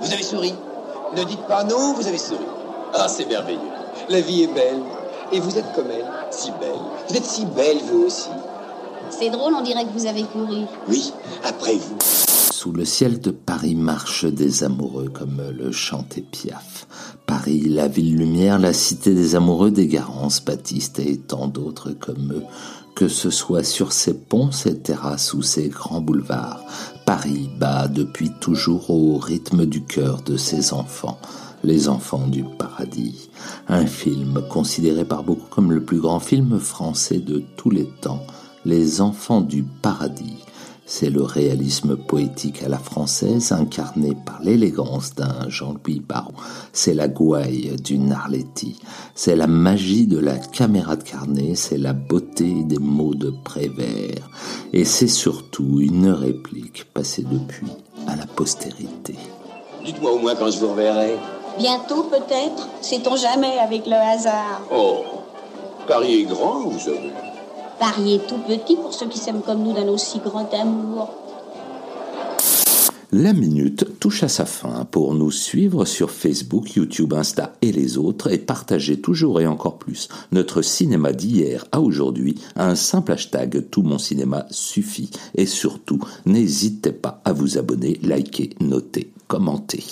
Vous avez souri Ne dites pas non, vous avez souri. Ah, c'est merveilleux. La vie est belle. Et vous êtes comme elle, si belle. Vous êtes si belle, vous aussi. C'est drôle, on dirait que vous avez couru. Oui, après vous. Sous le ciel de Paris marchent des amoureux, comme le chantait Piaf. Paris, la ville lumière, la cité des amoureux, des Garance, Baptiste et tant d'autres comme eux, que ce soit sur ses ponts, ses terrasses ou ses grands boulevards. Paris bat depuis toujours au rythme du cœur de ses enfants, les enfants du paradis. Un film considéré par beaucoup comme le plus grand film français de tous les temps, Les enfants du paradis c'est le réalisme poétique à la française incarné par l'élégance d'un Jean-Louis Barrault. C'est la gouaille d'une Arletty. C'est la magie de la caméra de carnet. C'est la beauté des mots de Prévert. Et c'est surtout une réplique passée depuis à la postérité. Dites-moi au moins quand je vous reverrai. Bientôt peut-être, sait-on jamais avec le hasard. Oh, Paris est grand, vous savez. Paris est tout petit pour ceux qui s'aiment comme nous d'un aussi grand amour. La minute touche à sa fin pour nous suivre sur Facebook, YouTube, Insta et les autres et partager toujours et encore plus notre cinéma d'hier à aujourd'hui. Un simple hashtag Tout mon cinéma suffit et surtout n'hésitez pas à vous abonner, liker, noter, commenter.